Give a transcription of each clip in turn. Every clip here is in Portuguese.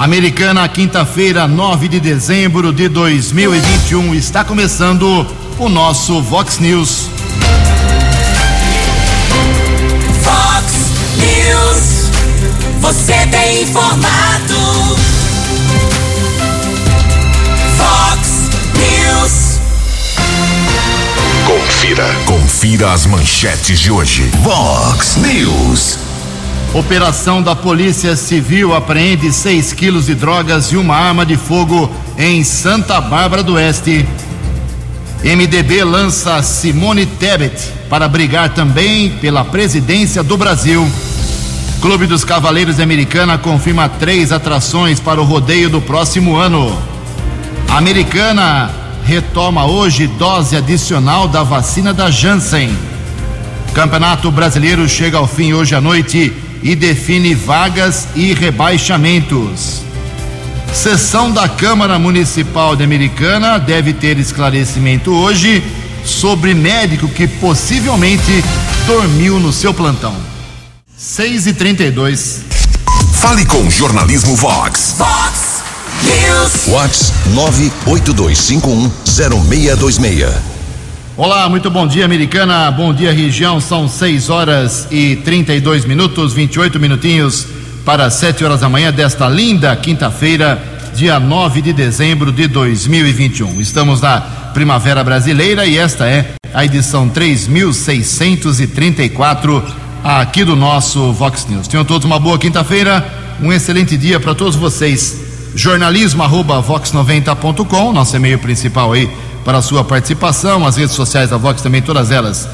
Americana, quinta-feira, 9 de dezembro de 2021. Está começando o nosso Vox News. Vox News. Você tem informado. Vox News. Confira. Confira as manchetes de hoje. Vox News. Operação da Polícia Civil apreende 6 quilos de drogas e uma arma de fogo em Santa Bárbara do Oeste. MDB lança Simone Tebet para brigar também pela presidência do Brasil. Clube dos Cavaleiros de Americana confirma três atrações para o rodeio do próximo ano. Americana retoma hoje dose adicional da vacina da Janssen. Campeonato Brasileiro chega ao fim hoje à noite e define vagas e rebaixamentos. Sessão da Câmara Municipal de Americana deve ter esclarecimento hoje sobre médico que possivelmente dormiu no seu plantão. 6 e 32 Fale com o Jornalismo Vox. Vox News. Vox 982510626. Olá, muito bom dia, Americana. Bom dia, região. São 6 horas e 32 minutos, 28 minutinhos para 7 horas da manhã desta linda quinta-feira, dia 9 de dezembro de 2021. Estamos na Primavera Brasileira e esta é a edição 3634 aqui do nosso Vox News. Tenham todos uma boa quinta-feira, um excelente dia para todos vocês. Jornalismo arroba vox90.com, nosso e-mail principal aí para a sua participação, as redes sociais da Vox também, todas elas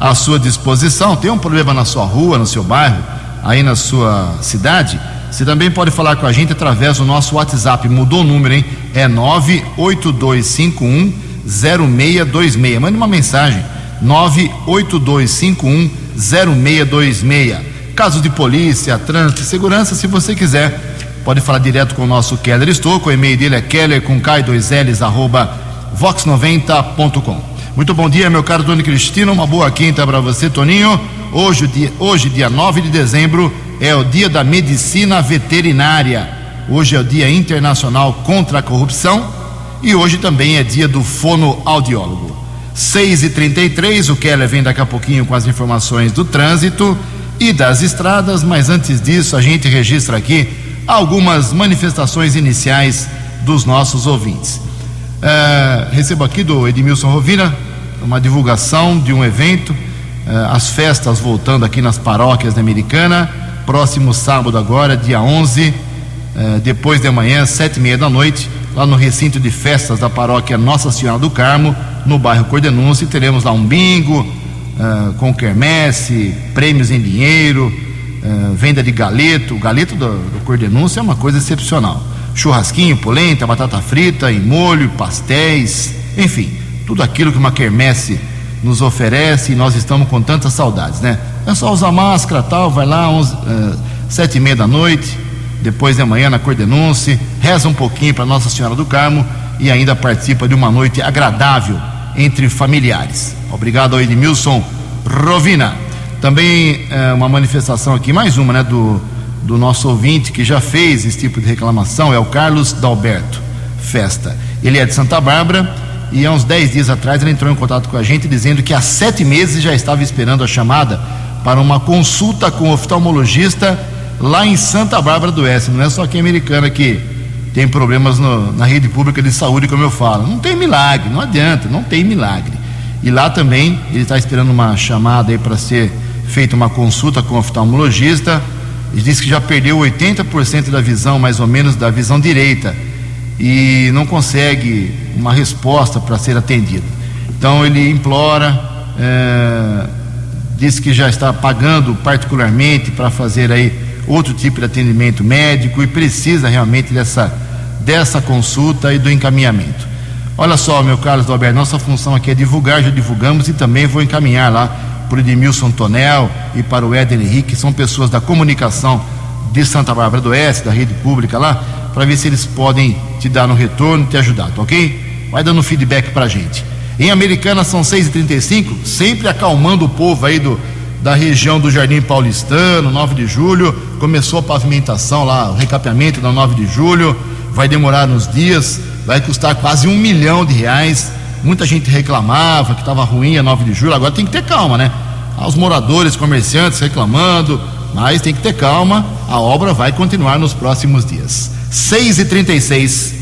à sua disposição. Tem um problema na sua rua, no seu bairro, aí na sua cidade? Você também pode falar com a gente através do nosso WhatsApp. Mudou o número, hein? É 98251 0626. Mande uma mensagem. 98251 0626. Casos de polícia, trânsito, segurança, se você quiser, pode falar direto com o nosso Keller Estouco. O e-mail dele é keller com K2Ls, arroba vox90.com. Muito bom dia, meu caro Dona Cristina. Uma boa quinta para você, Toninho. Hoje, dia, hoje, dia 9 de dezembro, é o dia da medicina veterinária. Hoje é o dia internacional contra a corrupção e hoje também é dia do fonoaudiólogo. 6 e 33 o Keller vem daqui a pouquinho com as informações do trânsito e das estradas, mas antes disso a gente registra aqui algumas manifestações iniciais dos nossos ouvintes. Uh, recebo aqui do Edmilson Rovina uma divulgação de um evento, uh, as festas voltando aqui nas paróquias da Americana, próximo sábado agora, dia 11, uh, depois de amanhã, sete e meia da noite, lá no recinto de festas da paróquia Nossa Senhora do Carmo, no bairro Cordenúncio, teremos lá um bingo com quermesse, prêmios em dinheiro, venda de galeto, o galeto do, do Cordenúncio é uma coisa excepcional churrasquinho, polenta, batata frita em molho, pastéis, enfim, tudo aquilo que uma quermesse nos oferece e nós estamos com tantas saudades, né? É só usar máscara, tal, vai lá, onze, uh, sete e meia da noite, depois de amanhã na Cordenúncia, reza um pouquinho para Nossa Senhora do Carmo e ainda participa de uma noite agradável entre familiares. Obrigado ao Edmilson Rovina. Também uh, uma manifestação aqui, mais uma, né, do do nosso ouvinte que já fez esse tipo de reclamação é o Carlos Dalberto Festa. Ele é de Santa Bárbara e há uns 10 dias atrás ele entrou em contato com a gente dizendo que há sete meses já estava esperando a chamada para uma consulta com o oftalmologista lá em Santa Bárbara do Oeste. Não é só aqui em Americana que tem problemas no, na rede pública de saúde, como eu falo. Não tem milagre, não adianta, não tem milagre. E lá também ele está esperando uma chamada aí para ser feita uma consulta com o oftalmologista ele disse que já perdeu 80% da visão, mais ou menos, da visão direita, e não consegue uma resposta para ser atendido. Então ele implora, é, diz que já está pagando particularmente para fazer aí outro tipo de atendimento médico e precisa realmente dessa, dessa consulta e do encaminhamento. Olha só, meu Carlos Alberto, nossa função aqui é divulgar, já divulgamos e também vou encaminhar lá para o Edmilson Tonel e para o Éder Henrique, que são pessoas da comunicação de Santa Bárbara do Oeste, da rede pública lá, para ver se eles podem te dar no retorno te ajudar, tá ok? Vai dando feedback para a gente. Em Americana são 6h35, sempre acalmando o povo aí do, da região do Jardim Paulistano, 9 de julho. Começou a pavimentação lá, o recapeamento da 9 de julho. Vai demorar uns dias, vai custar quase um milhão de reais. Muita gente reclamava que estava ruim a 9 de julho. Agora tem que ter calma, né? Os moradores, comerciantes reclamando, mas tem que ter calma. A obra vai continuar nos próximos dias. 6 e 36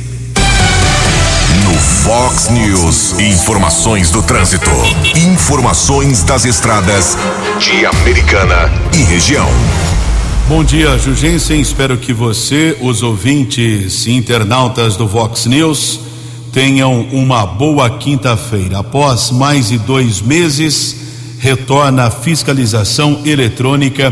No Fox News, informações do trânsito. Informações das estradas de Americana e região. Bom dia, Jugensen. Espero que você, os ouvintes e internautas do Vox News, tenham uma boa quinta-feira. Após mais de dois meses, retorna a fiscalização eletrônica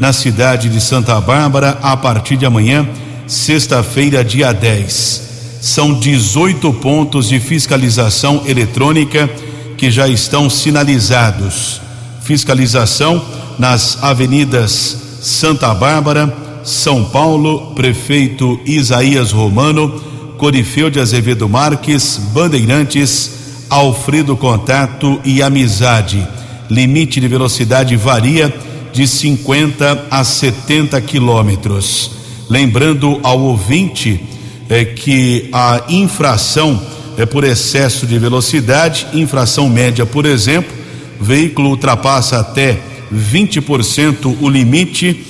na cidade de Santa Bárbara a partir de amanhã, sexta-feira, dia 10. São 18 pontos de fiscalização eletrônica que já estão sinalizados. Fiscalização nas avenidas Santa Bárbara, São Paulo, prefeito Isaías Romano, Corifeu de Azevedo Marques, Bandeirantes, Alfredo Contato e Amizade. Limite de velocidade varia de 50 a 70 quilômetros. Lembrando ao ouvinte é, que a infração é por excesso de velocidade, infração média, por exemplo, veículo ultrapassa até 20% o limite,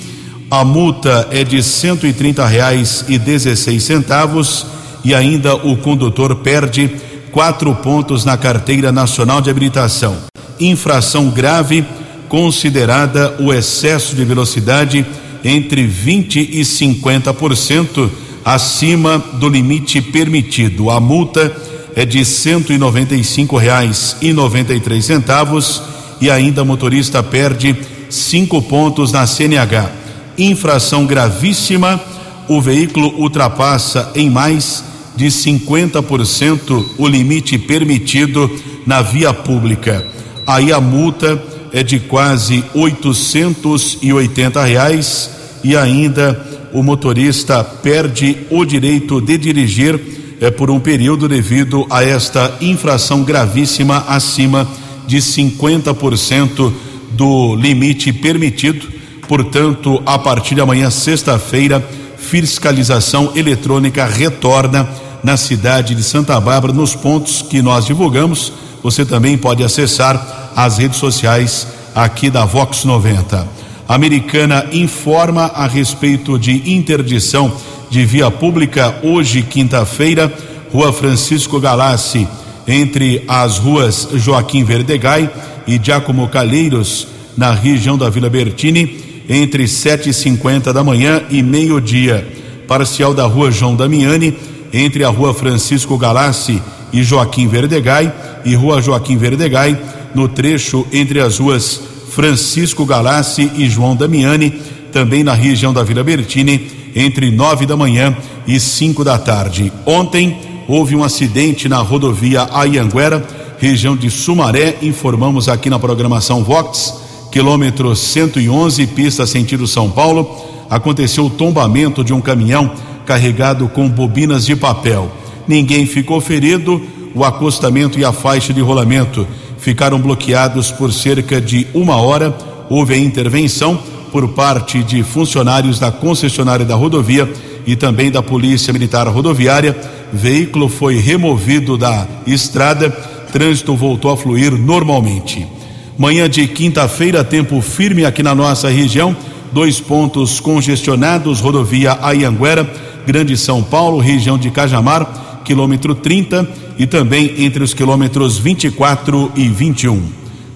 a multa é de R$ 130,16 centavos e ainda o condutor perde quatro pontos na carteira nacional de habilitação. Infração grave considerada o excesso de velocidade entre 20 e 50% acima do limite permitido. A multa é de R$ 195,93 centavos e ainda o motorista perde cinco pontos na CNH. Infração gravíssima, o veículo ultrapassa em mais de 50% o limite permitido na via pública. Aí a multa é de quase 880 reais e ainda o motorista perde o direito de dirigir é, por um período devido a esta infração gravíssima acima de 50% do limite permitido. Portanto, a partir de amanhã, sexta-feira, fiscalização eletrônica retorna na cidade de Santa Bárbara, nos pontos que nós divulgamos. Você também pode acessar as redes sociais aqui da Vox 90. A americana informa a respeito de interdição de via pública hoje, quinta-feira, Rua Francisco Galassi, entre as ruas Joaquim Verdegai e Giacomo Calheiros, na região da Vila Bertini, entre sete e cinquenta da manhã e meio-dia. Parcial da rua João Damiani, entre a rua Francisco Galassi e Joaquim Verdegai, e rua Joaquim Verdegai, no trecho entre as ruas Francisco Galassi e João Damiani, também na região da Vila Bertini, entre nove da manhã e cinco da tarde. Ontem houve um acidente na rodovia Ayanguera, região de Sumaré, informamos aqui na programação Vox, quilômetro 111, pista sentido São Paulo, aconteceu o tombamento de um caminhão carregado com bobinas de papel. Ninguém ficou ferido, o acostamento e a faixa de rolamento ficaram bloqueados por cerca de uma hora. Houve a intervenção por parte de funcionários da concessionária da rodovia e também da Polícia Militar Rodoviária. Veículo foi removido da estrada, trânsito voltou a fluir normalmente. Manhã de quinta-feira, tempo firme aqui na nossa região. Dois pontos congestionados, rodovia Ayanguera, Grande São Paulo, região de Cajamar, quilômetro 30 e também entre os quilômetros 24 e 21.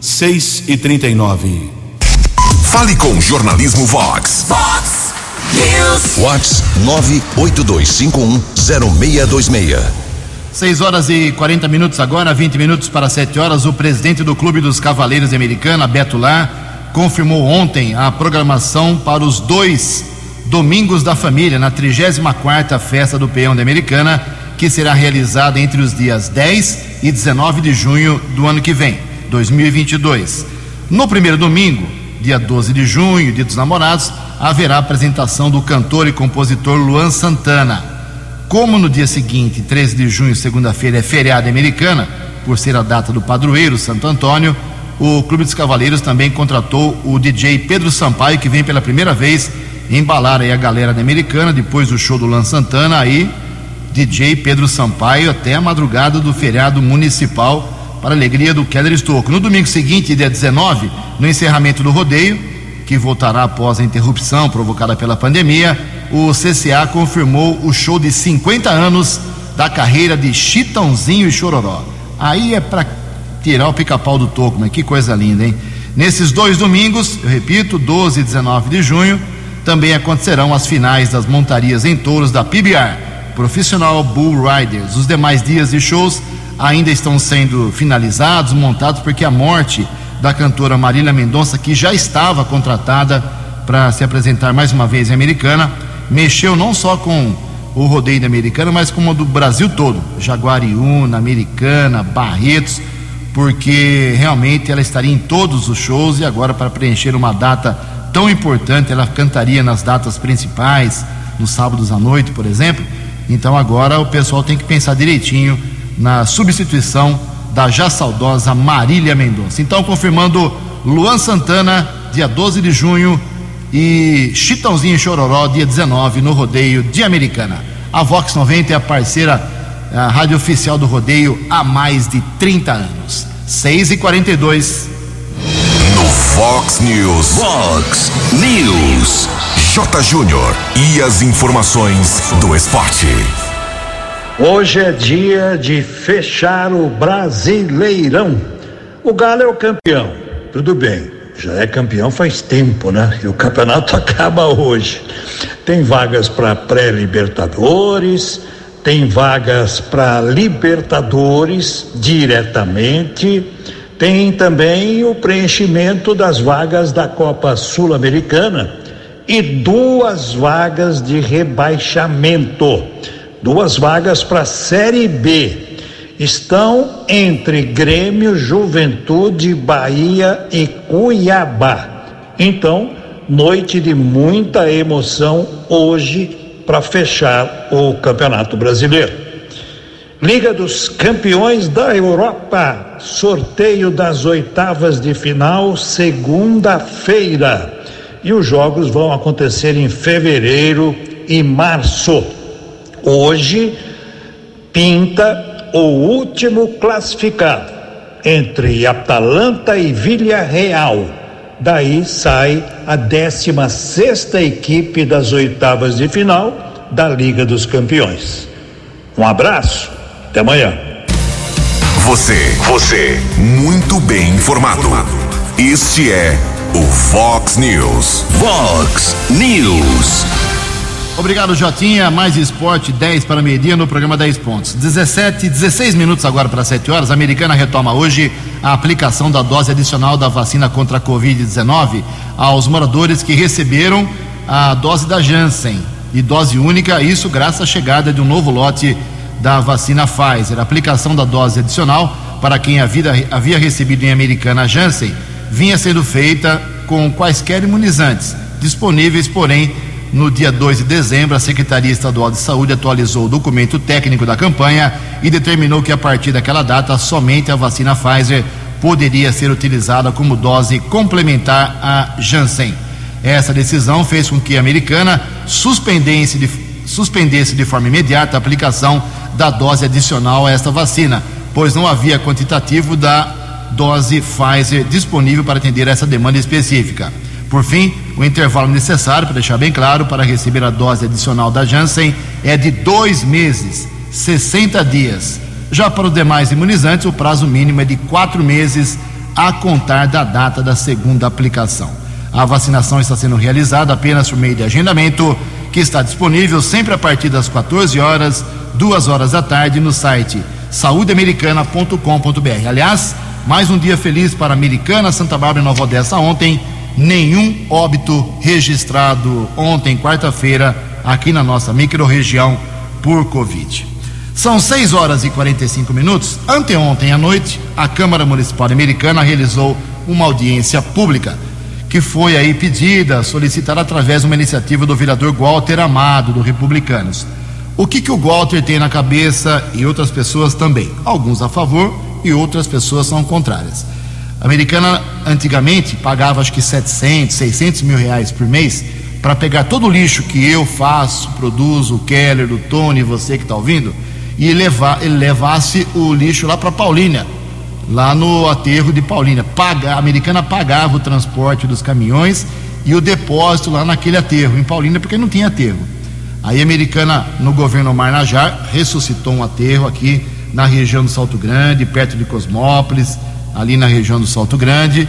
6 e 39. Fale com o Jornalismo Vox. Fox News. Vox 982510626. 6 horas e 40 minutos agora, 20 minutos para 7 horas. O presidente do Clube dos Cavaleiros de Americana, Beto Lar, confirmou ontem a programação para os dois Domingos da Família, na 34 Festa do Peão de Americana, que será realizada entre os dias 10 e 19 de junho do ano que vem, 2022. No primeiro domingo, dia 12 de junho, dia dos namorados, haverá apresentação do cantor e compositor Luan Santana. Como no dia seguinte, 13 de junho, segunda-feira, é feriado americana, por ser a data do padroeiro Santo Antônio, o Clube dos Cavaleiros também contratou o DJ Pedro Sampaio, que vem pela primeira vez embalar aí a galera da Americana, depois do show do Lan Santana, aí DJ Pedro Sampaio até a madrugada do feriado municipal para alegria do Keller Estocco. No domingo seguinte, dia 19, no encerramento do rodeio, que voltará após a interrupção provocada pela pandemia, o CCA confirmou o show de 50 anos da carreira de Chitãozinho e Chororó. Aí é para tirar o pica-pau do toco, mas que coisa linda, hein? Nesses dois domingos, eu repito, 12 e 19 de junho, também acontecerão as finais das montarias em touros da PBR, Profissional Bull Riders. Os demais dias de shows ainda estão sendo finalizados, montados, porque a morte da cantora Marília Mendonça, que já estava contratada para se apresentar mais uma vez em Americana, mexeu não só com o rodeio da Americana, mas com o do Brasil todo, Jaguariúna, Americana, Barretos, porque realmente ela estaria em todos os shows e agora para preencher uma data tão importante, ela cantaria nas datas principais, nos sábados à noite, por exemplo. Então agora o pessoal tem que pensar direitinho na substituição da já saudosa Marília Mendonça. Então, confirmando Luan Santana, dia 12 de junho, e Chitãozinho e Chororó, dia 19, no rodeio de Americana. A Vox 90 é a parceira, a rádio oficial do rodeio há mais de 30 anos. 6 e 42 No Fox News. Fox News. J. Júnior. E as informações do esporte. Hoje é dia de fechar o Brasileirão. O Galo é o campeão, tudo bem, já é campeão faz tempo, né? E o campeonato acaba hoje. Tem vagas para pré-Libertadores, tem vagas para Libertadores diretamente, tem também o preenchimento das vagas da Copa Sul-Americana e duas vagas de rebaixamento duas vagas para a Série B. Estão entre Grêmio, Juventude, Bahia e Cuiabá. Então, noite de muita emoção hoje para fechar o Campeonato Brasileiro. Liga dos Campeões da Europa, sorteio das oitavas de final, segunda-feira. E os jogos vão acontecer em fevereiro e março. Hoje pinta o último classificado entre Atalanta e Villarreal. Daí sai a 16 sexta equipe das oitavas de final da Liga dos Campeões. Um abraço, até amanhã. Você, você, muito bem informado. Este é o Fox News. Fox News. Obrigado, Jotinha. Mais esporte, 10 para meio-dia no programa 10 pontos. 17, 16 minutos agora para 7 horas. A americana retoma hoje a aplicação da dose adicional da vacina contra a Covid-19 aos moradores que receberam a dose da Janssen e dose única, isso graças à chegada de um novo lote da vacina Pfizer. A aplicação da dose adicional para quem havia, havia recebido em americana a Janssen vinha sendo feita com quaisquer imunizantes, disponíveis, porém, no dia 2 de dezembro, a Secretaria Estadual de Saúde atualizou o documento técnico da campanha e determinou que a partir daquela data somente a vacina Pfizer poderia ser utilizada como dose complementar à Janssen. Essa decisão fez com que a americana suspendesse de, suspendesse de forma imediata a aplicação da dose adicional a esta vacina, pois não havia quantitativo da dose Pfizer disponível para atender essa demanda específica. Por fim, o intervalo necessário, para deixar bem claro, para receber a dose adicional da Janssen é de dois meses, 60 dias. Já para os demais imunizantes, o prazo mínimo é de quatro meses a contar da data da segunda aplicação. A vacinação está sendo realizada apenas por meio de agendamento, que está disponível sempre a partir das 14 horas, duas horas da tarde, no site saudeamericana.com.br. Aliás, mais um dia feliz para a Americana, Santa Bárbara e Nova Odessa ontem nenhum óbito registrado ontem, quarta-feira, aqui na nossa microrregião por Covid. São 6 horas e 45 minutos. Anteontem à noite, a Câmara Municipal Americana realizou uma audiência pública que foi aí pedida, solicitada através de uma iniciativa do vereador Walter Amado, do Republicanos. O que, que o Walter tem na cabeça e outras pessoas também? Alguns a favor e outras pessoas são contrárias. A americana antigamente pagava acho que 700, 600 mil reais por mês para pegar todo o lixo que eu faço, produzo, o Keller, o Tony, você que está ouvindo, e levar, ele levasse o lixo lá para Paulínia, lá no aterro de Paulínia. Paga, a americana pagava o transporte dos caminhões e o depósito lá naquele aterro, em Paulínia, porque não tinha aterro. Aí a americana, no governo Marnajar, ressuscitou um aterro aqui na região do Salto Grande, perto de Cosmópolis, ali na região do Salto Grande.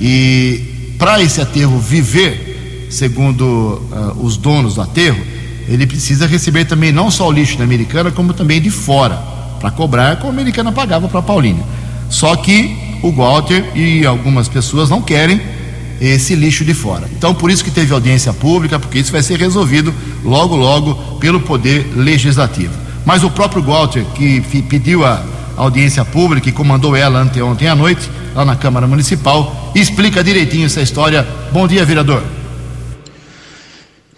E para esse aterro viver, segundo uh, os donos do aterro, ele precisa receber também não só o lixo da americana, como também de fora, para cobrar como a americana pagava para a Paulínia. Só que o Walter e algumas pessoas não querem esse lixo de fora. Então, por isso que teve audiência pública, porque isso vai ser resolvido logo, logo pelo Poder Legislativo. Mas o próprio Walter, que pediu a audiência pública e comandou ela anteontem à noite, lá na Câmara Municipal, explica direitinho essa história. Bom dia, vereador.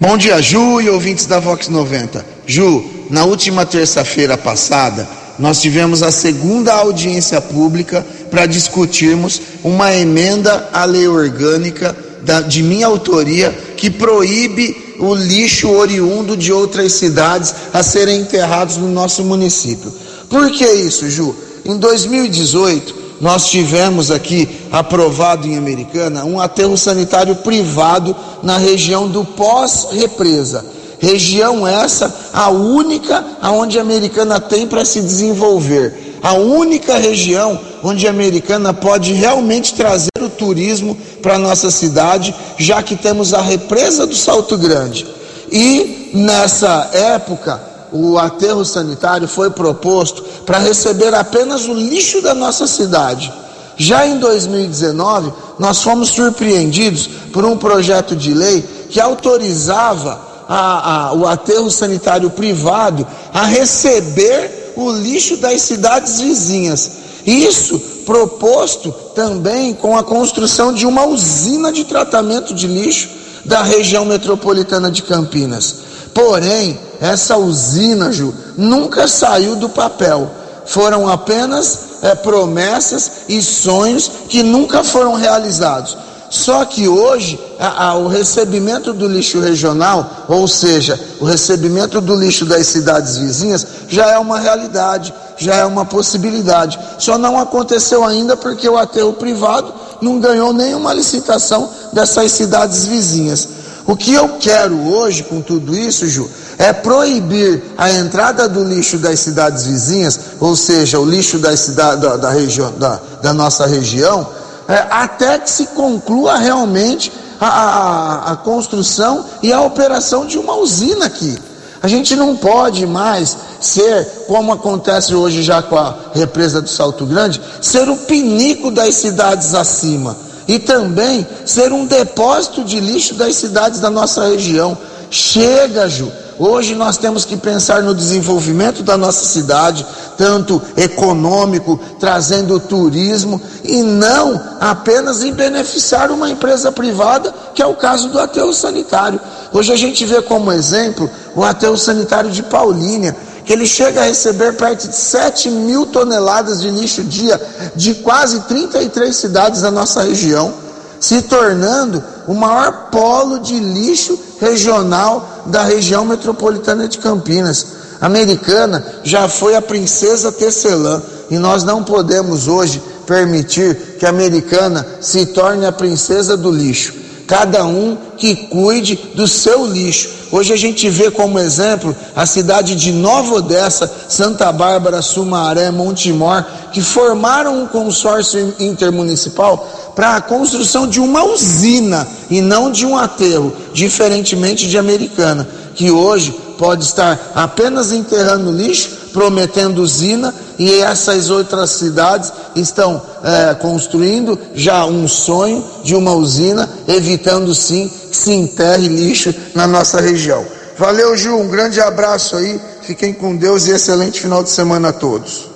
Bom dia, Ju e ouvintes da Vox 90. Ju, na última terça-feira passada, nós tivemos a segunda audiência pública para discutirmos uma emenda à lei orgânica da, de minha autoria que proíbe o lixo oriundo de outras cidades a serem enterrados no nosso município. Por que isso, Ju? Em 2018, nós tivemos aqui aprovado em Americana um aterro sanitário privado na região do pós-represa. Região essa, a única aonde a Americana tem para se desenvolver. A única região onde a Americana pode realmente trazer o turismo para nossa cidade, já que temos a represa do Salto Grande. E nessa época, o aterro sanitário foi proposto para receber apenas o lixo da nossa cidade. Já em 2019, nós fomos surpreendidos por um projeto de lei que autorizava a, a, o aterro sanitário privado a receber o lixo das cidades vizinhas. Isso proposto também com a construção de uma usina de tratamento de lixo da região metropolitana de Campinas. Porém, essa usina, Ju, nunca saiu do papel. Foram apenas é, promessas e sonhos que nunca foram realizados. Só que hoje a, a, o recebimento do lixo regional, ou seja, o recebimento do lixo das cidades vizinhas, já é uma realidade, já é uma possibilidade. Só não aconteceu ainda porque o aterro privado não ganhou nenhuma licitação dessas cidades vizinhas. O que eu quero hoje com tudo isso, Ju, é proibir a entrada do lixo das cidades vizinhas, ou seja, o lixo da, cidade, da, da região, da, da, nossa região, é, até que se conclua realmente a, a, a construção e a operação de uma usina aqui. A gente não pode mais ser, como acontece hoje já com a represa do Salto Grande, ser o pinico das cidades acima e também ser um depósito de lixo das cidades da nossa região. Chega, Ju. Hoje nós temos que pensar no desenvolvimento da nossa cidade, tanto econômico, trazendo turismo, e não apenas em beneficiar uma empresa privada, que é o caso do aterro sanitário. Hoje a gente vê como exemplo o aterro sanitário de Paulínia, que ele chega a receber perto de 7 mil toneladas de lixo dia de quase 33 cidades da nossa região, se tornando o maior polo de lixo regional da região metropolitana de Campinas. A americana já foi a princesa tecelã e nós não podemos hoje permitir que a americana se torne a princesa do lixo cada um que cuide do seu lixo. Hoje a gente vê como exemplo a cidade de Nova Odessa, Santa Bárbara, Sumaré, Montemor, que formaram um consórcio intermunicipal para a construção de uma usina e não de um aterro, diferentemente de Americana, que hoje pode estar apenas enterrando lixo, prometendo usina, e essas outras cidades estão é, construindo já um sonho de uma usina, evitando sim que se enterre lixo na nossa região. Valeu, Ju, um grande abraço aí, fiquem com Deus e excelente final de semana a todos.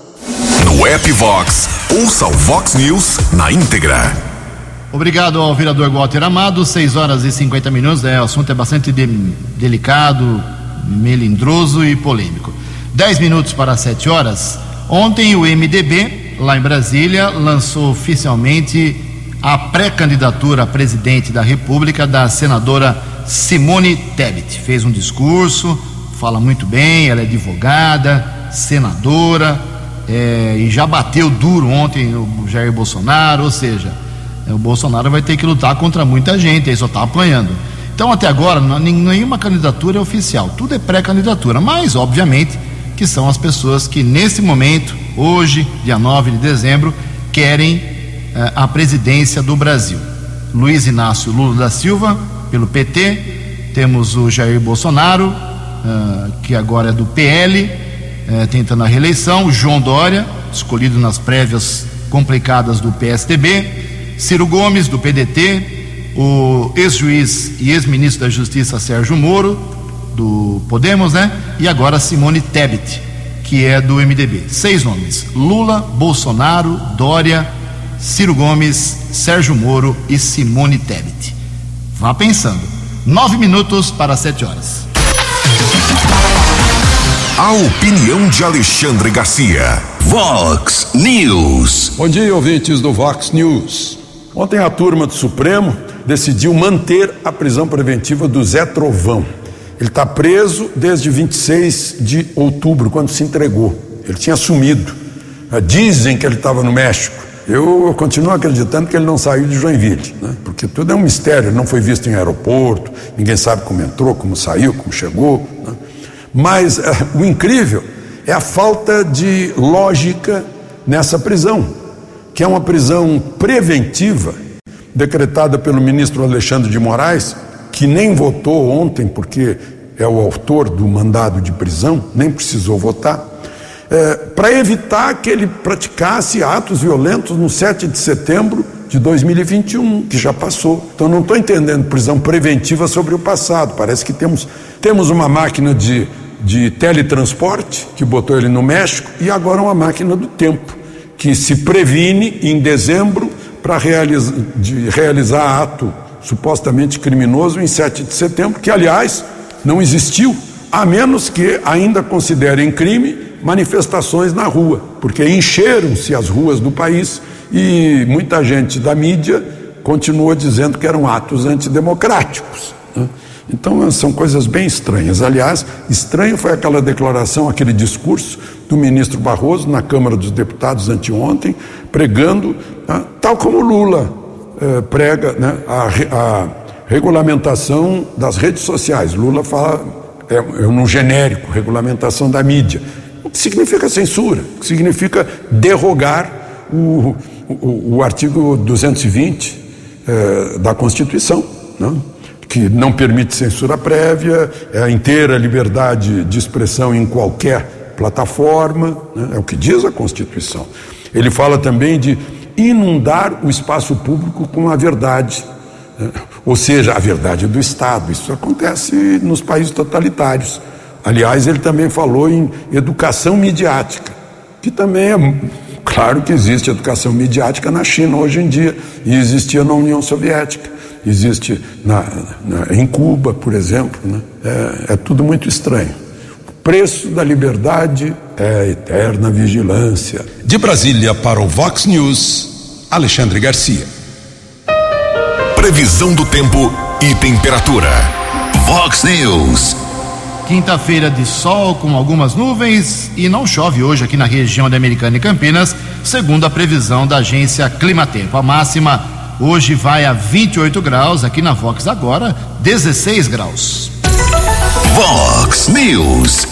No app Vox, ouça o Vox News na íntegra. Obrigado ao vereador Walter Amado, 6 horas e 50 minutos. É, o assunto é bastante de, delicado, melindroso e polêmico. 10 minutos para 7 horas. Ontem o MDB lá em Brasília, lançou oficialmente a pré-candidatura a presidente da República da senadora Simone Tebet. Fez um discurso, fala muito bem, ela é advogada, senadora, é, e já bateu duro ontem o Jair Bolsonaro, ou seja, é, o Bolsonaro vai ter que lutar contra muita gente, aí só está apanhando. Então, até agora, nenhuma candidatura é oficial, tudo é pré-candidatura, mas, obviamente, que são as pessoas que, nesse momento, hoje, dia 9 de dezembro, querem eh, a presidência do Brasil. Luiz Inácio Lula da Silva, pelo PT, temos o Jair Bolsonaro, uh, que agora é do PL, eh, tentando a reeleição, João Dória, escolhido nas prévias complicadas do PSDB, Ciro Gomes, do PDT, o ex-juiz e ex-ministro da Justiça Sérgio Moro, do Podemos, né? E agora Simone Tebet, que é do MDB. Seis nomes: Lula, Bolsonaro, Dória, Ciro Gomes, Sérgio Moro e Simone Tebet. Vá pensando. Nove minutos para sete horas. A opinião de Alexandre Garcia. Vox News. Bom dia, ouvintes do Vox News. Ontem a turma do Supremo decidiu manter a prisão preventiva do Zé Trovão. Ele está preso desde 26 de outubro, quando se entregou. Ele tinha sumido. Dizem que ele estava no México. Eu continuo acreditando que ele não saiu de Joinville, né? porque tudo é um mistério. Ele não foi visto em aeroporto, ninguém sabe como entrou, como saiu, como chegou. Né? Mas é, o incrível é a falta de lógica nessa prisão, que é uma prisão preventiva, decretada pelo ministro Alexandre de Moraes, que nem votou ontem, porque é o autor do mandado de prisão, nem precisou votar é, para evitar que ele praticasse atos violentos no 7 de setembro de 2021, que já passou. Então não estou entendendo prisão preventiva sobre o passado. Parece que temos, temos uma máquina de, de teletransporte que botou ele no México e agora uma máquina do tempo que se previne em dezembro para realiza, realizar ato supostamente criminoso em 7 de setembro, que aliás não existiu, a menos que ainda considerem crime manifestações na rua, porque encheram-se as ruas do país e muita gente da mídia continuou dizendo que eram atos antidemocráticos. Né? Então são coisas bem estranhas. Aliás, estranho foi aquela declaração, aquele discurso do ministro Barroso na Câmara dos Deputados anteontem, pregando, né, tal como Lula eh, prega né, a, a, regulamentação das redes sociais. Lula fala é, é no genérico, regulamentação da mídia que significa censura, que significa derrogar o, o, o artigo 220 eh, da Constituição, não? Que não permite censura prévia, é a inteira liberdade de expressão em qualquer plataforma, né? é o que diz a Constituição. Ele fala também de inundar o espaço público com a verdade, né? ou seja, a verdade do Estado. Isso acontece nos países totalitários. Aliás, ele também falou em educação midiática, que também é claro que existe educação midiática na China hoje em dia, e existia na União Soviética, existe na, na, em Cuba, por exemplo. Né? É, é tudo muito estranho. O preço da liberdade é a eterna vigilância. De Brasília para o Vox News, Alexandre Garcia. Previsão do tempo e temperatura. Vox News. Quinta-feira de sol com algumas nuvens e não chove hoje aqui na região de Americana e Campinas, segundo a previsão da agência Climatempo. A máxima hoje vai a 28 graus, aqui na Vox agora 16 graus. Vox News.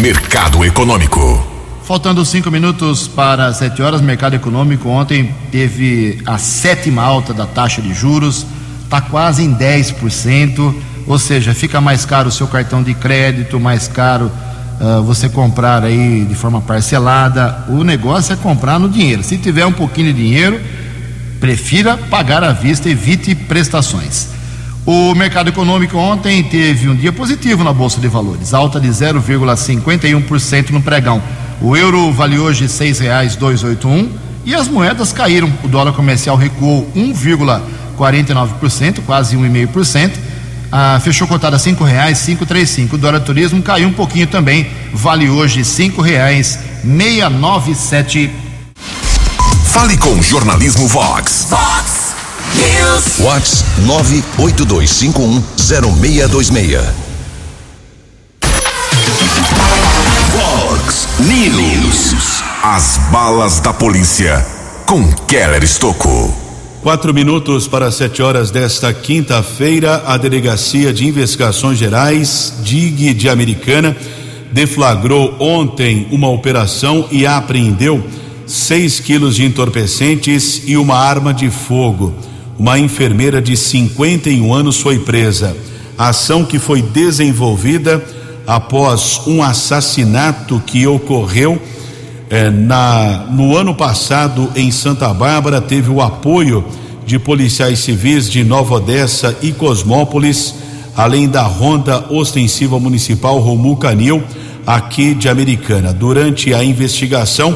Mercado Econômico. Faltando cinco minutos para sete horas, mercado econômico ontem teve a sétima alta da taxa de juros, está quase em 10% ou seja, fica mais caro o seu cartão de crédito, mais caro uh, você comprar aí de forma parcelada. O negócio é comprar no dinheiro. Se tiver um pouquinho de dinheiro, prefira pagar à vista, evite prestações. O mercado econômico ontem teve um dia positivo na Bolsa de Valores, alta de 0,51% no pregão. O euro vale hoje R$ 6,281 e as moedas caíram. O dólar comercial recuou 1,49%, quase 1,5%. Ah, fechou cotada três cinco. O dólar turismo caiu um pouquinho também, vale hoje nove sete. Fale com o Jornalismo Vox. Vox News. Vox 982510626. Vox News. As balas da polícia com Keller Estocou. Quatro minutos para sete horas desta quinta-feira, a Delegacia de Investigações Gerais, DIG de Americana, deflagrou ontem uma operação e apreendeu 6 quilos de entorpecentes e uma arma de fogo. Uma enfermeira de 51 anos foi presa. A ação que foi desenvolvida após um assassinato que ocorreu eh, na, no ano passado em Santa Bárbara teve o apoio de policiais civis de Nova Odessa e Cosmópolis, além da Ronda Ostensiva Municipal Romu Canil, aqui de Americana. Durante a investigação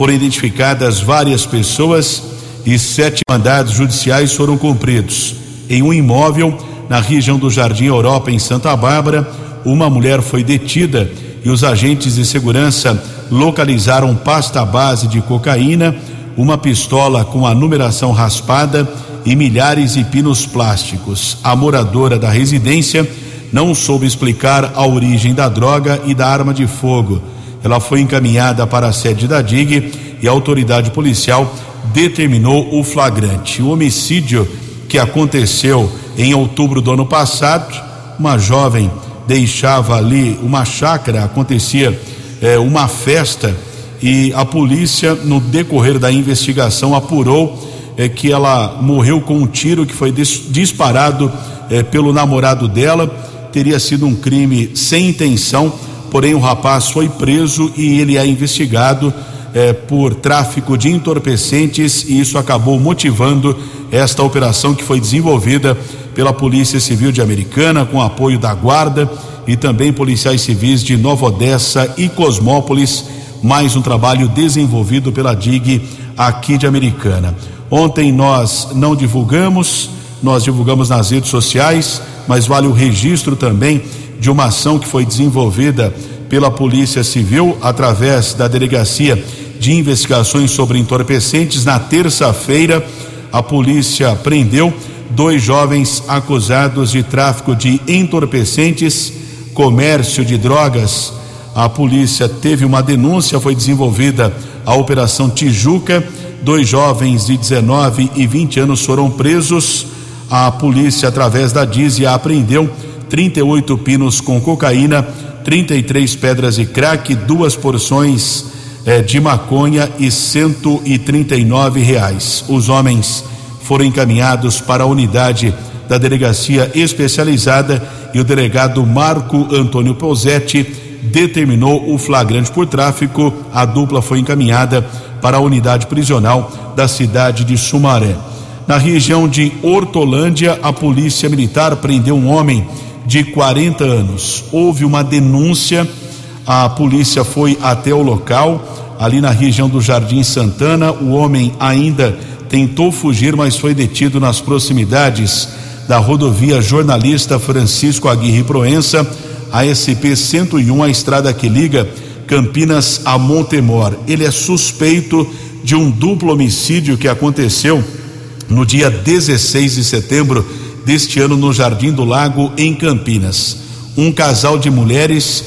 foram identificadas várias pessoas e sete mandados judiciais foram cumpridos. Em um imóvel na região do Jardim Europa, em Santa Bárbara, uma mulher foi detida e os agentes de segurança localizaram pasta base de cocaína, uma pistola com a numeração raspada e milhares de pinos plásticos. A moradora da residência não soube explicar a origem da droga e da arma de fogo. Ela foi encaminhada para a sede da DIG e a autoridade policial determinou o flagrante. O homicídio que aconteceu em outubro do ano passado, uma jovem deixava ali uma chácara, acontecia eh, uma festa e a polícia, no decorrer da investigação, apurou eh, que ela morreu com um tiro que foi dis disparado eh, pelo namorado dela. Teria sido um crime sem intenção, porém o rapaz foi preso e ele é investigado eh, por tráfico de entorpecentes e isso acabou motivando esta operação que foi desenvolvida pela Polícia Civil de Americana com apoio da Guarda e também policiais civis de Nova Odessa e Cosmópolis, mais um trabalho desenvolvido pela DIG aqui de Americana. Ontem nós não divulgamos, nós divulgamos nas redes sociais, mas vale o registro também de uma ação que foi desenvolvida pela Polícia Civil através da Delegacia de Investigações sobre Entorpecentes. Na terça-feira, a polícia prendeu dois jovens acusados de tráfico de entorpecentes, comércio de drogas. A polícia teve uma denúncia, foi desenvolvida a Operação Tijuca. Dois jovens de 19 e 20 anos foram presos. A polícia, através da DIZIA, apreendeu 38 pinos com cocaína, 33 pedras de crack, duas porções eh, de maconha e 139 reais. Os homens foram encaminhados para a unidade da delegacia especializada e o delegado Marco Antônio Posetti determinou o flagrante por tráfico. A dupla foi encaminhada para a unidade prisional da cidade de Sumaré. Na região de Hortolândia, a polícia militar prendeu um homem de 40 anos. Houve uma denúncia, a polícia foi até o local, ali na região do Jardim Santana. O homem ainda tentou fugir, mas foi detido nas proximidades da rodovia Jornalista Francisco Aguirre Proença, a SP 101, a estrada que liga Campinas a Montemor. Ele é suspeito de um duplo homicídio que aconteceu no dia 16 de setembro deste ano no Jardim do Lago, em Campinas. Um casal de mulheres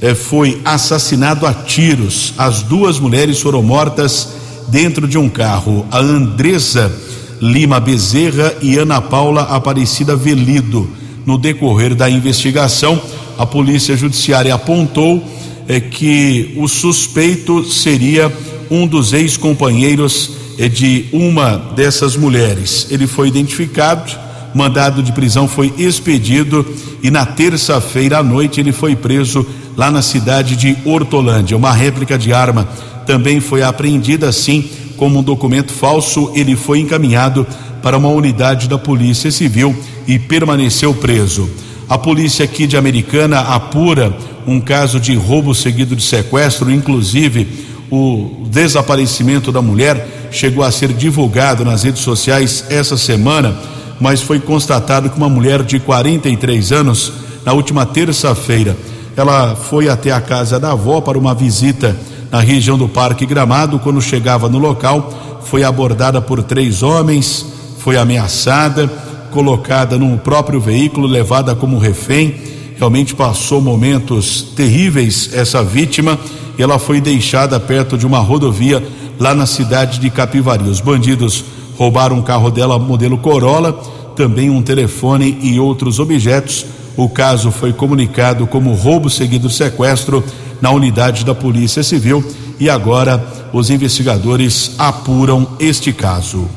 eh, foi assassinado a tiros. As duas mulheres foram mortas dentro de um carro. A Andressa Lima Bezerra e Ana Paula Aparecida Velido. No decorrer da investigação, a Polícia Judiciária apontou é, que o suspeito seria um dos ex-companheiros de uma dessas mulheres. Ele foi identificado, mandado de prisão foi expedido e na terça-feira à noite ele foi preso lá na cidade de Hortolândia. Uma réplica de arma também foi apreendida, assim como um documento falso, ele foi encaminhado para uma unidade da Polícia Civil e permaneceu preso. A polícia aqui de Americana apura um caso de roubo seguido de sequestro, inclusive o desaparecimento da mulher chegou a ser divulgado nas redes sociais essa semana, mas foi constatado que uma mulher de 43 anos, na última terça-feira, ela foi até a casa da avó para uma visita na região do Parque Gramado. Quando chegava no local, foi abordada por três homens, foi ameaçada, colocada no próprio veículo, levada como refém. Realmente passou momentos terríveis essa vítima e ela foi deixada perto de uma rodovia lá na cidade de Capivari. Os bandidos roubaram um carro dela modelo Corolla, também um telefone e outros objetos. O caso foi comunicado como roubo seguido sequestro na unidade da Polícia Civil e agora os investigadores apuram este caso.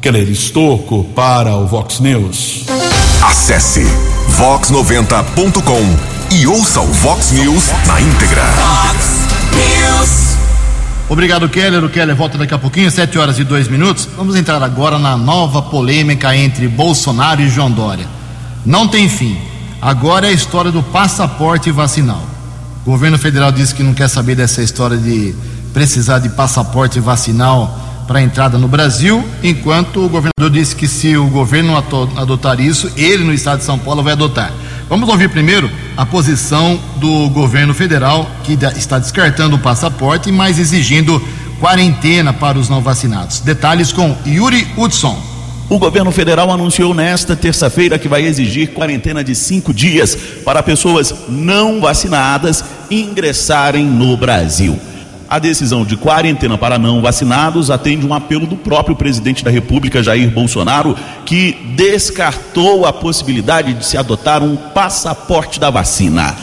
Keller Estocco para o Vox News. Acesse vox90.com e ouça o Vox News na íntegra. Fox News. Obrigado, Keller. O Keller volta daqui a pouquinho, 7 horas e 2 minutos. Vamos entrar agora na nova polêmica entre Bolsonaro e João Dória. Não tem fim. Agora é a história do passaporte vacinal. O governo federal disse que não quer saber dessa história de precisar de passaporte vacinal para entrada no Brasil, enquanto o governador disse que se o governo adotar isso, ele no estado de São Paulo vai adotar. Vamos ouvir primeiro a posição do governo federal, que está descartando o passaporte, mas exigindo quarentena para os não vacinados. Detalhes com Yuri Hudson. O governo federal anunciou nesta terça-feira que vai exigir quarentena de cinco dias para pessoas não vacinadas ingressarem no Brasil. A decisão de quarentena para não vacinados atende um apelo do próprio presidente da República, Jair Bolsonaro, que descartou a possibilidade de se adotar um passaporte da vacina.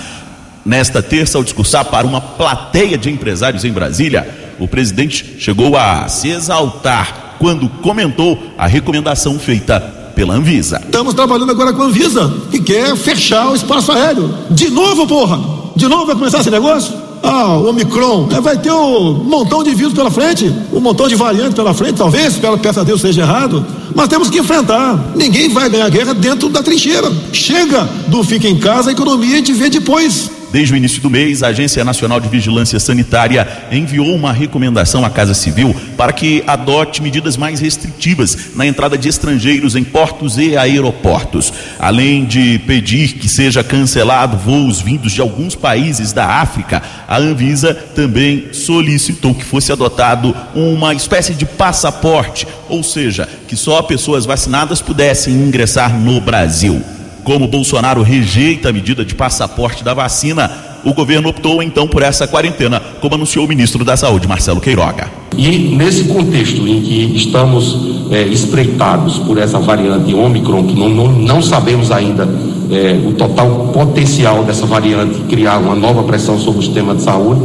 Nesta terça, ao discursar para uma plateia de empresários em Brasília, o presidente chegou a se exaltar quando comentou a recomendação feita pela Anvisa. Estamos trabalhando agora com a Anvisa, que quer fechar o espaço aéreo. De novo, porra! De novo vai começar esse negócio? Ah, o Omicron, é, vai ter um montão de vírus pela frente, um montão de variantes pela frente, talvez, peça a Deus seja errado, mas temos que enfrentar. Ninguém vai ganhar guerra dentro da trincheira. Chega do fica em casa, a economia a gente vê depois. Desde o início do mês, a Agência Nacional de Vigilância Sanitária enviou uma recomendação à Casa Civil para que adote medidas mais restritivas na entrada de estrangeiros em portos e aeroportos. Além de pedir que seja cancelado voos vindos de alguns países da África, a Anvisa também solicitou que fosse adotado uma espécie de passaporte, ou seja, que só pessoas vacinadas pudessem ingressar no Brasil. Como Bolsonaro rejeita a medida de passaporte da vacina, o governo optou então por essa quarentena, como anunciou o ministro da Saúde, Marcelo Queiroga. E nesse contexto em que estamos é, espreitados por essa variante Omicron, que não, não, não sabemos ainda é, o total potencial dessa variante criar uma nova pressão sobre o sistema de saúde,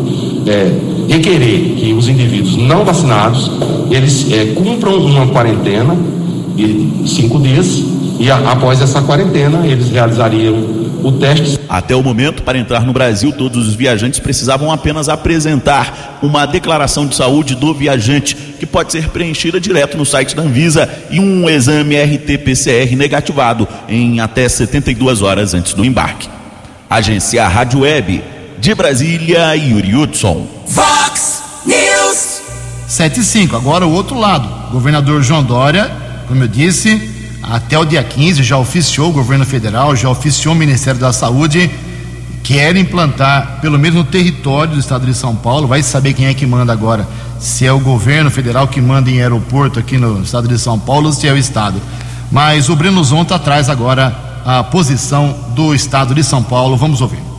é, requerer que os indivíduos não vacinados eles é, cumpram uma quarentena de cinco dias e a, após essa quarentena eles realizariam o teste. Até o momento, para entrar no Brasil, todos os viajantes precisavam apenas apresentar uma declaração de saúde do viajante, que pode ser preenchida direto no site da Anvisa, e um exame RT-PCR negativado em até 72 horas antes do embarque. Agência Rádio Web, de Brasília, Yuri Hudson. Fox News. 7 e 5. Agora o outro lado. Governador João Dória, como eu disse, até o dia 15 já oficiou o governo federal, já oficiou o Ministério da Saúde, quer implantar, pelo menos no território do estado de São Paulo, vai saber quem é que manda agora, se é o governo federal que manda em aeroporto aqui no estado de São Paulo ou se é o estado. Mas o Breno Zonta traz agora a posição do estado de São Paulo, vamos ouvir.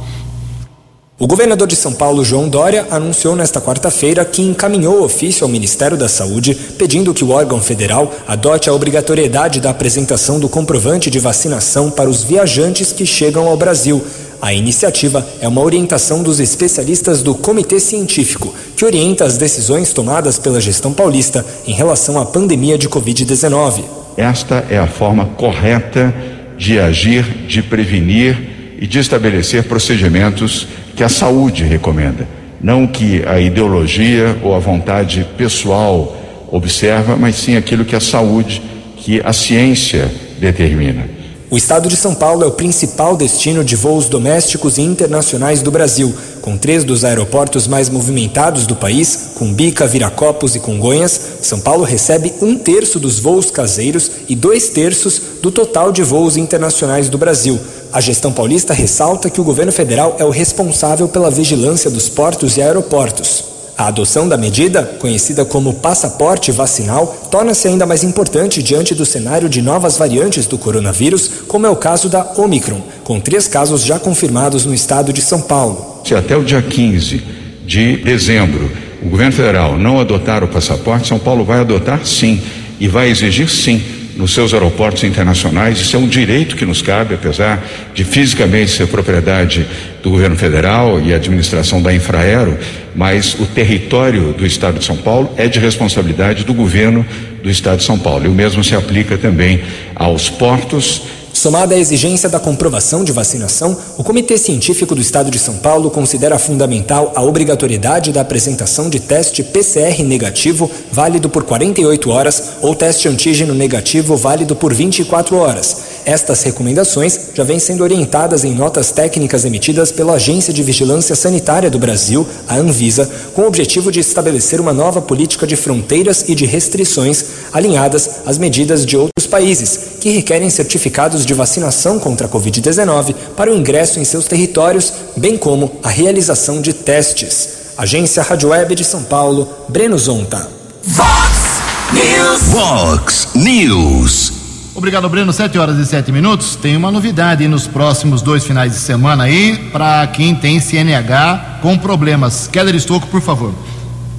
O governador de São Paulo, João Dória, anunciou nesta quarta-feira que encaminhou ofício ao Ministério da Saúde pedindo que o órgão federal adote a obrigatoriedade da apresentação do comprovante de vacinação para os viajantes que chegam ao Brasil. A iniciativa é uma orientação dos especialistas do Comitê Científico, que orienta as decisões tomadas pela gestão paulista em relação à pandemia de Covid-19. Esta é a forma correta de agir, de prevenir e de estabelecer procedimentos que a saúde recomenda, não que a ideologia ou a vontade pessoal observa, mas sim aquilo que a saúde, que a ciência determina. O estado de São Paulo é o principal destino de voos domésticos e internacionais do Brasil, com três dos aeroportos mais movimentados do país, Cumbica, Viracopos e Congonhas. São Paulo recebe um terço dos voos caseiros e dois terços do total de voos internacionais do Brasil. A gestão paulista ressalta que o governo federal é o responsável pela vigilância dos portos e aeroportos. A adoção da medida, conhecida como passaporte vacinal, torna-se ainda mais importante diante do cenário de novas variantes do coronavírus, como é o caso da Omicron, com três casos já confirmados no estado de São Paulo. Se até o dia 15 de dezembro o governo federal não adotar o passaporte, São Paulo vai adotar sim e vai exigir sim nos seus aeroportos internacionais. Isso é um direito que nos cabe, apesar de fisicamente ser propriedade do governo federal e administração da Infraero, mas o território do estado de São Paulo é de responsabilidade do governo do estado de São Paulo. E o mesmo se aplica também aos portos Somada à exigência da comprovação de vacinação, o Comitê Científico do Estado de São Paulo considera fundamental a obrigatoriedade da apresentação de teste PCR negativo válido por 48 horas ou teste antígeno negativo válido por 24 horas. Estas recomendações já vêm sendo orientadas em notas técnicas emitidas pela Agência de Vigilância Sanitária do Brasil, a Anvisa, com o objetivo de estabelecer uma nova política de fronteiras e de restrições alinhadas às medidas de outros países, que requerem certificados de vacinação contra a Covid-19 para o ingresso em seus territórios, bem como a realização de testes. Agência Rádio Web de São Paulo, Breno Zonta. Fox News. Fox News. Obrigado, Breno. 7 horas e 7 minutos. Tem uma novidade nos próximos dois finais de semana aí, para quem tem CNH com problemas. Keller Estocco, por favor.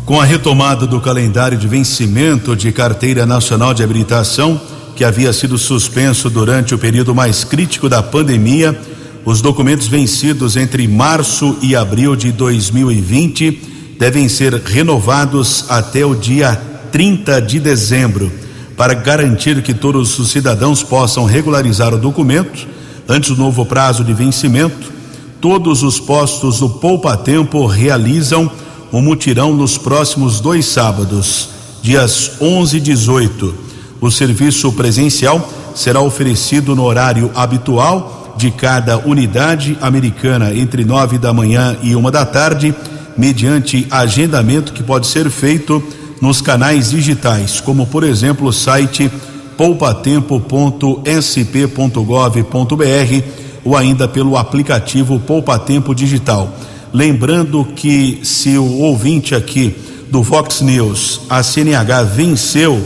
Com a retomada do calendário de vencimento de Carteira Nacional de Habilitação, que havia sido suspenso durante o período mais crítico da pandemia, os documentos vencidos entre março e abril de 2020 devem ser renovados até o dia 30 de dezembro, para garantir que todos os cidadãos possam regularizar o documento antes do novo prazo de vencimento. Todos os postos do Poupa Tempo realizam o um mutirão nos próximos dois sábados, dias 11 e 18 o serviço presencial será oferecido no horário habitual de cada unidade americana entre nove da manhã e uma da tarde, mediante agendamento que pode ser feito nos canais digitais, como por exemplo o site poupatempo.sp.gov.br ou ainda pelo aplicativo Poupa Tempo Digital. Lembrando que se o ouvinte aqui do Fox News, a CNH venceu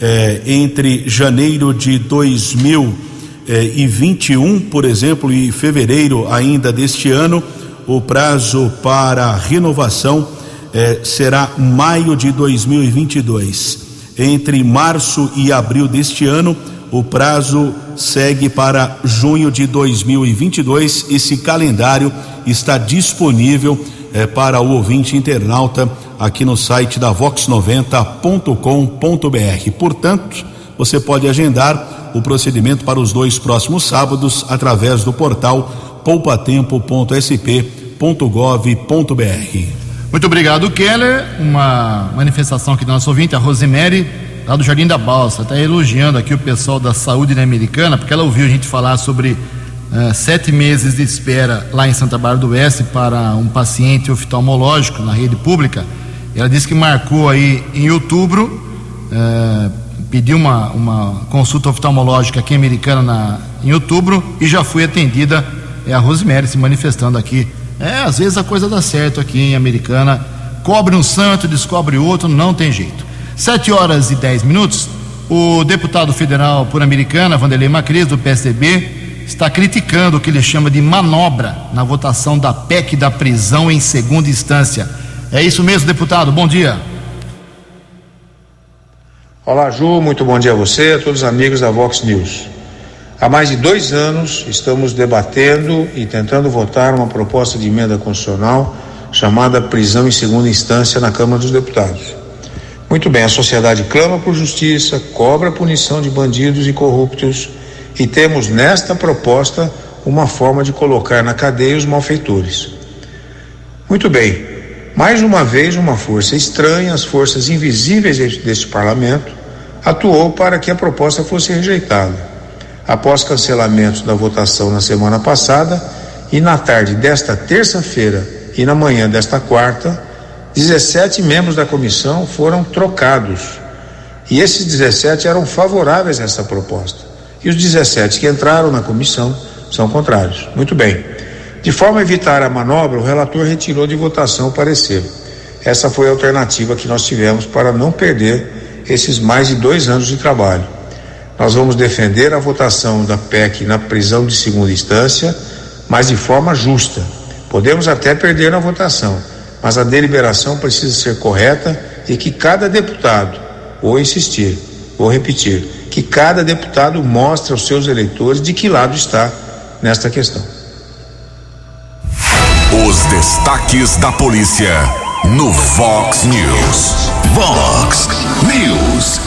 eh, entre janeiro de 2021, por exemplo, e fevereiro ainda deste ano, o prazo para renovação eh, será maio de 2022. Entre março e abril deste ano, o prazo segue para junho de 2022. Esse calendário está disponível para o ouvinte internauta aqui no site da vox90.com.br. Portanto, você pode agendar o procedimento para os dois próximos sábados através do portal poupatempo.sp.gov.br. Muito obrigado, Keller. Uma manifestação aqui do nosso ouvinte, a Rosemary, lá do Jardim da Balsa, está elogiando aqui o pessoal da saúde americana, porque ela ouviu a gente falar sobre uh, sete meses de espera lá em Santa Bárbara do Oeste para um paciente oftalmológico na rede pública. Ela disse que marcou aí em outubro, é, pediu uma, uma consulta oftalmológica aqui americana na, em outubro e já foi atendida. É a Rosemary se manifestando aqui. É, às vezes a coisa dá certo aqui em Americana. Cobre um santo, descobre outro, não tem jeito. Sete horas e dez minutos. O deputado federal por Americana, Vanderlei Macris, do PSDB, está criticando o que ele chama de manobra na votação da PEC da prisão em segunda instância. É isso mesmo, deputado. Bom dia. Olá, Ju. Muito bom dia a você, a todos os amigos da Vox News. Há mais de dois anos estamos debatendo e tentando votar uma proposta de emenda constitucional chamada prisão em segunda instância na Câmara dos Deputados. Muito bem, a sociedade clama por justiça, cobra punição de bandidos e corruptos e temos nesta proposta uma forma de colocar na cadeia os malfeitores. Muito bem, mais uma vez, uma força estranha, as forças invisíveis deste parlamento, atuou para que a proposta fosse rejeitada. Após cancelamento da votação na semana passada e na tarde desta terça-feira e na manhã desta quarta, 17 membros da comissão foram trocados. E esses 17 eram favoráveis a essa proposta. E os 17 que entraram na comissão são contrários. Muito bem. De forma a evitar a manobra, o relator retirou de votação o parecer. essa foi a alternativa que nós tivemos para não perder esses mais de dois anos de trabalho. Nós vamos defender a votação da PEC na prisão de segunda instância, mas de forma justa. Podemos até perder na votação, mas a deliberação precisa ser correta e que cada deputado, vou insistir, vou repetir, que cada deputado mostre aos seus eleitores de que lado está nesta questão. Os destaques da polícia no Vox News. Vox News.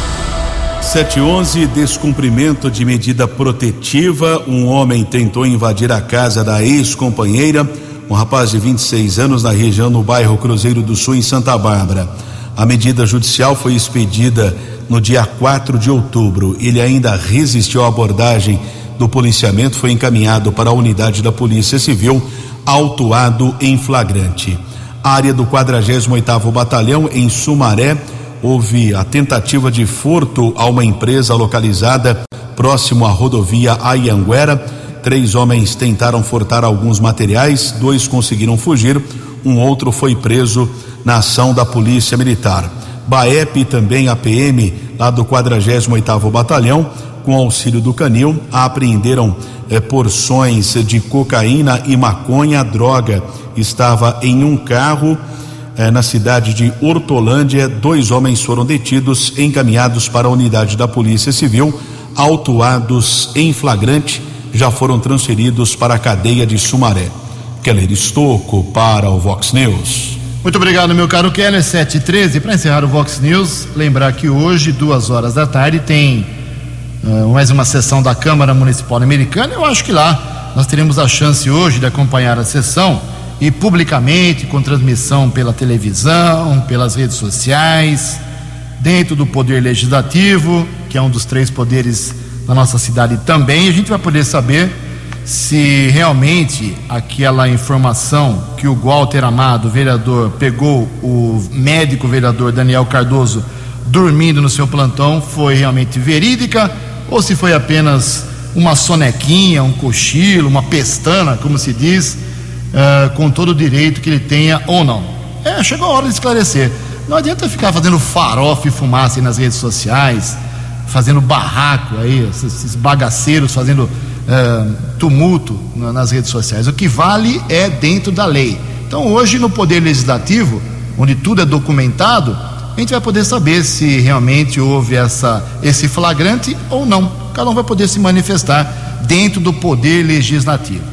711, descumprimento de medida protetiva. Um homem tentou invadir a casa da ex-companheira, um rapaz de 26 anos, na região no bairro Cruzeiro do Sul, em Santa Bárbara. A medida judicial foi expedida no dia 4 de outubro. Ele ainda resistiu à abordagem do policiamento, foi encaminhado para a unidade da Polícia Civil, autuado em flagrante. Área do 48º Batalhão em Sumaré, houve a tentativa de furto a uma empresa localizada próximo à rodovia Ayanguera. Três homens tentaram furtar alguns materiais, dois conseguiram fugir, um outro foi preso na ação da Polícia Militar. Baep e também a PM, lá do 48º Batalhão, com auxílio do Canil, apreenderam eh, porções de cocaína e maconha. Droga estava em um carro eh, na cidade de Hortolândia. Dois homens foram detidos, encaminhados para a unidade da Polícia Civil, autuados em flagrante, já foram transferidos para a cadeia de Sumaré. Keller Estocco para o Vox News. Muito obrigado, meu caro Keller. 7 e 13 Para encerrar o Vox News, lembrar que hoje, duas horas da tarde, tem uh, mais uma sessão da Câmara Municipal Americana. Eu acho que lá nós teremos a chance hoje de acompanhar a sessão e publicamente, com transmissão pela televisão, pelas redes sociais, dentro do Poder Legislativo, que é um dos três poderes da nossa cidade também. A gente vai poder saber se realmente aquela informação que o Walter Amado, vereador, pegou o médico vereador Daniel Cardoso dormindo no seu plantão foi realmente verídica ou se foi apenas uma sonequinha, um cochilo, uma pestana, como se diz, uh, com todo o direito que ele tenha ou não. É, chegou a hora de esclarecer. Não adianta ficar fazendo farofa e fumaça nas redes sociais, fazendo barraco aí, esses bagaceiros fazendo uh, tumulto nas redes sociais. O que vale é dentro da lei. Então, hoje, no Poder Legislativo, onde tudo é documentado, a gente vai poder saber se realmente houve essa, esse flagrante ou não. Cada um vai poder se manifestar dentro do Poder Legislativo.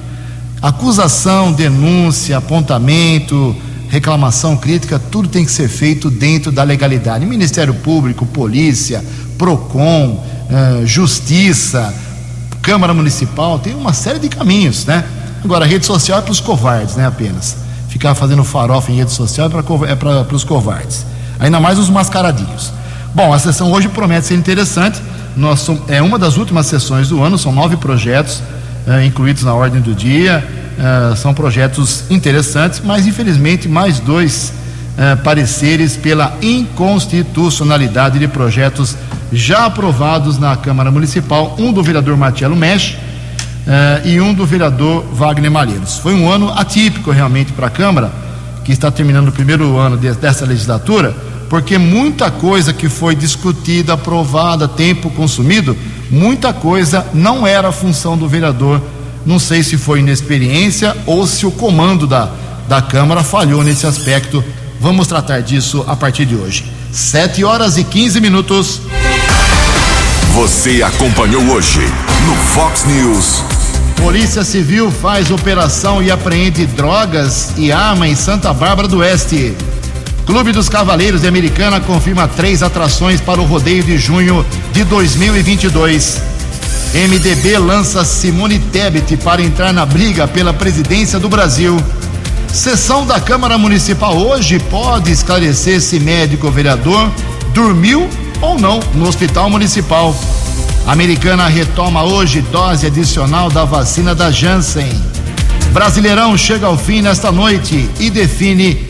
Acusação, denúncia, apontamento, reclamação, crítica, tudo tem que ser feito dentro da legalidade. Ministério Público, Polícia, PROCON, uh, Justiça, Câmara Municipal, tem uma série de caminhos, né? Agora, a rede social é para os covardes, né? Apenas. Ficar fazendo farofa em rede social é para é os covardes. Ainda mais os mascaradinhos. Bom, a sessão hoje promete ser interessante. Nós é uma das últimas sessões do ano, são nove projetos é, incluídos na ordem do dia. É, são projetos interessantes, mas infelizmente mais dois é, pareceres pela inconstitucionalidade de projetos já aprovados na Câmara Municipal, um do vereador Marcelo Mesh e um do vereador Wagner Malheiros. Foi um ano atípico realmente para a Câmara, que está terminando o primeiro ano de, dessa legislatura, porque muita coisa que foi discutida, aprovada, tempo consumido, muita coisa não era função do vereador. Não sei se foi inexperiência ou se o comando da, da Câmara falhou nesse aspecto. Vamos tratar disso a partir de hoje. 7 horas e 15 minutos. Você acompanhou hoje no Fox News. Polícia Civil faz operação e apreende drogas e arma em Santa Bárbara do Oeste. Clube dos Cavaleiros de Americana confirma três atrações para o rodeio de junho de 2022. MDB lança Simone Tebet para entrar na briga pela presidência do Brasil. Sessão da Câmara Municipal hoje pode esclarecer se médico vereador dormiu ou não no Hospital Municipal. Americana retoma hoje dose adicional da vacina da Janssen. Brasileirão chega ao fim nesta noite e define